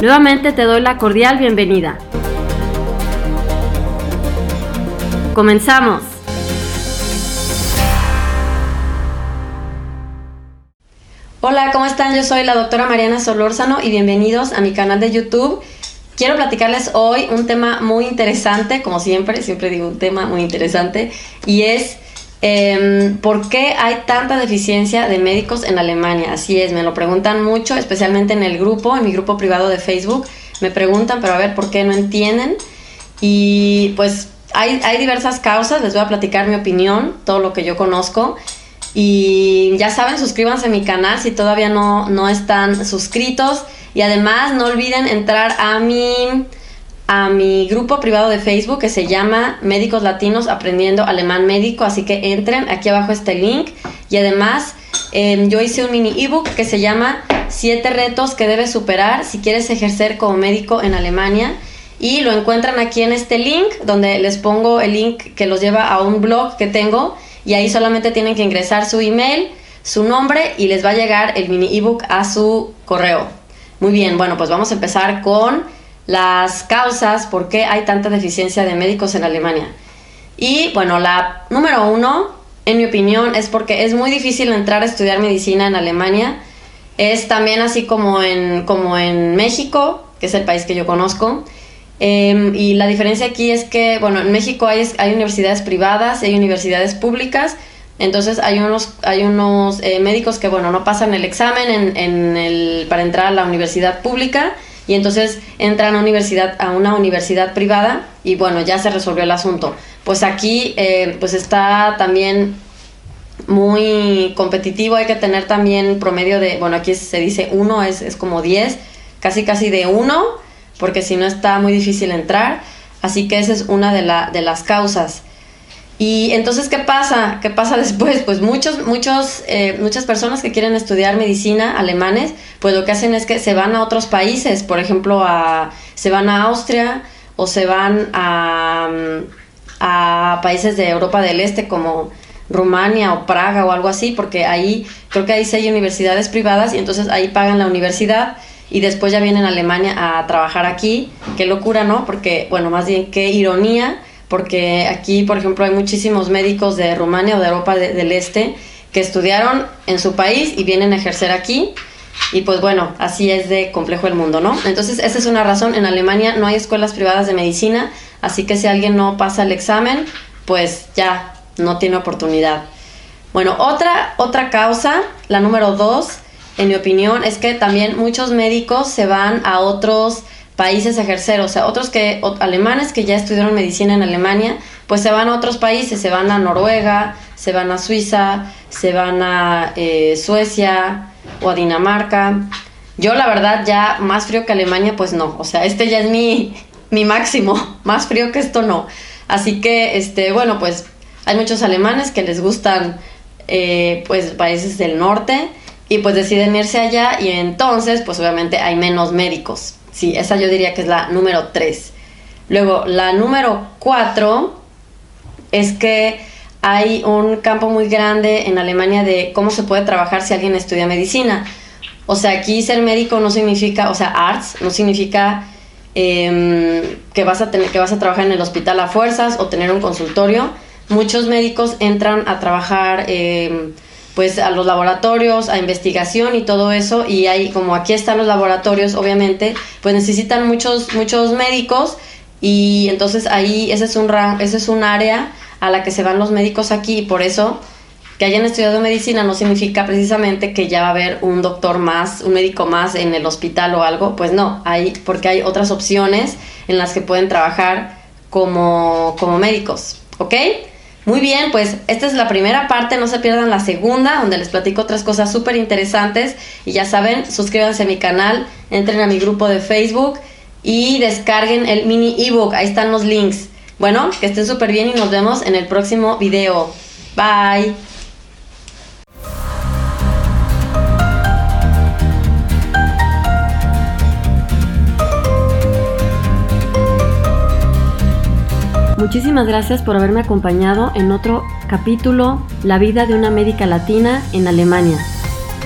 Nuevamente te doy la cordial bienvenida. Comenzamos. Hola, ¿cómo están? Yo soy la doctora Mariana Solórzano y bienvenidos a mi canal de YouTube. Quiero platicarles hoy un tema muy interesante, como siempre, siempre digo un tema muy interesante, y es eh, ¿Por qué hay tanta deficiencia de médicos en Alemania? Así es, me lo preguntan mucho, especialmente en el grupo, en mi grupo privado de Facebook. Me preguntan, pero a ver, ¿por qué no entienden? Y pues hay, hay diversas causas, les voy a platicar mi opinión, todo lo que yo conozco. Y ya saben, suscríbanse a mi canal si todavía no, no están suscritos. Y además no olviden entrar a mi a mi grupo privado de Facebook que se llama Médicos Latinos Aprendiendo Alemán Médico, así que entren, aquí abajo este link. Y además em, yo hice un mini ebook que se llama Siete retos que debes superar si quieres ejercer como médico en Alemania. Y lo encuentran aquí en este link donde les pongo el link que los lleva a un blog que tengo. Y ahí solamente tienen que ingresar su email, su nombre y les va a llegar el mini ebook a su correo. Muy bien, bueno, pues vamos a empezar con las causas por qué hay tanta deficiencia de médicos en Alemania. Y bueno, la número uno, en mi opinión, es porque es muy difícil entrar a estudiar medicina en Alemania. Es también así como en, como en México, que es el país que yo conozco. Em, y la diferencia aquí es que, bueno, en México hay, hay universidades privadas y hay universidades públicas. Entonces hay unos, hay unos eh, médicos que, bueno, no pasan el examen en, en el, para entrar a la universidad pública y entonces entran a, universidad, a una universidad privada y bueno, ya se resolvió el asunto. Pues aquí eh, pues está también muy competitivo, hay que tener también promedio de, bueno, aquí se dice uno, es, es como 10, casi casi de uno, porque si no está muy difícil entrar. Así que esa es una de, la, de las causas. Y entonces, ¿qué pasa? ¿Qué pasa después? Pues muchos, muchos, eh, muchas personas que quieren estudiar medicina, alemanes, pues lo que hacen es que se van a otros países, por ejemplo, a, se van a Austria o se van a, a países de Europa del Este como Rumania o Praga o algo así, porque ahí creo que ahí sí hay universidades privadas y entonces ahí pagan la universidad y después ya vienen a Alemania a trabajar aquí. Qué locura, ¿no? Porque, bueno, más bien qué ironía porque aquí, por ejemplo, hay muchísimos médicos de Rumania o de Europa del Este que estudiaron en su país y vienen a ejercer aquí. Y pues bueno, así es de complejo el mundo, ¿no? Entonces, esa es una razón. En Alemania no hay escuelas privadas de medicina, así que si alguien no pasa el examen, pues ya no tiene oportunidad. Bueno, otra, otra causa, la número dos, en mi opinión, es que también muchos médicos se van a otros países a ejercer, o sea, otros que, alemanes que ya estudiaron medicina en Alemania, pues se van a otros países, se van a Noruega, se van a Suiza, se van a eh, Suecia o a Dinamarca. Yo la verdad ya más frío que Alemania, pues no, o sea, este ya es mi, mi máximo, más frío que esto no. Así que, este, bueno, pues hay muchos alemanes que les gustan, eh, pues, países del norte y pues deciden irse allá y entonces, pues obviamente hay menos médicos. Sí, esa yo diría que es la número 3. Luego, la número 4 es que hay un campo muy grande en Alemania de cómo se puede trabajar si alguien estudia medicina. O sea, aquí ser médico no significa, o sea, arts no significa em, que, vas a tener, que vas a trabajar en el hospital a fuerzas o tener un consultorio. Muchos médicos entran a trabajar eh, pues a los laboratorios, a investigación y todo eso, y ahí como aquí están los laboratorios, obviamente, pues necesitan muchos, muchos médicos. Y entonces ahí ese es un, ese es un área a la que se van los médicos aquí. Y por eso que hayan estudiado medicina no significa precisamente que ya va a haber un doctor más, un médico más en el hospital o algo, pues no, hay, porque hay otras opciones en las que pueden trabajar como, como médicos, ¿ok? Muy bien, pues esta es la primera parte, no se pierdan la segunda, donde les platico otras cosas súper interesantes. Y ya saben, suscríbanse a mi canal, entren a mi grupo de Facebook y descarguen el mini ebook, ahí están los links. Bueno, que estén súper bien y nos vemos en el próximo video. Bye. Muchísimas gracias por haberme acompañado en otro capítulo, La vida de una médica latina en Alemania.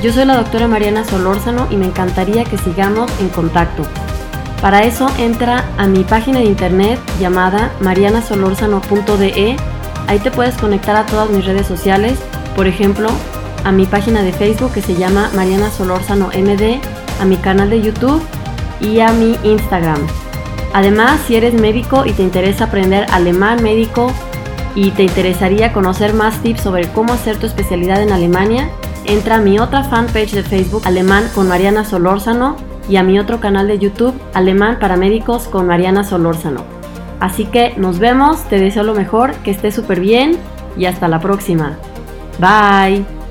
Yo soy la doctora Mariana Solórzano y me encantaría que sigamos en contacto. Para eso entra a mi página de internet llamada marianasolorzano.de. Ahí te puedes conectar a todas mis redes sociales, por ejemplo, a mi página de Facebook que se llama Mariana Solórzano MD, a mi canal de YouTube y a mi Instagram. Además, si eres médico y te interesa aprender alemán médico y te interesaría conocer más tips sobre cómo hacer tu especialidad en Alemania, entra a mi otra fanpage de Facebook Alemán con Mariana Solórzano y a mi otro canal de YouTube Alemán para Médicos con Mariana Solórzano. Así que nos vemos, te deseo lo mejor, que estés súper bien y hasta la próxima. Bye.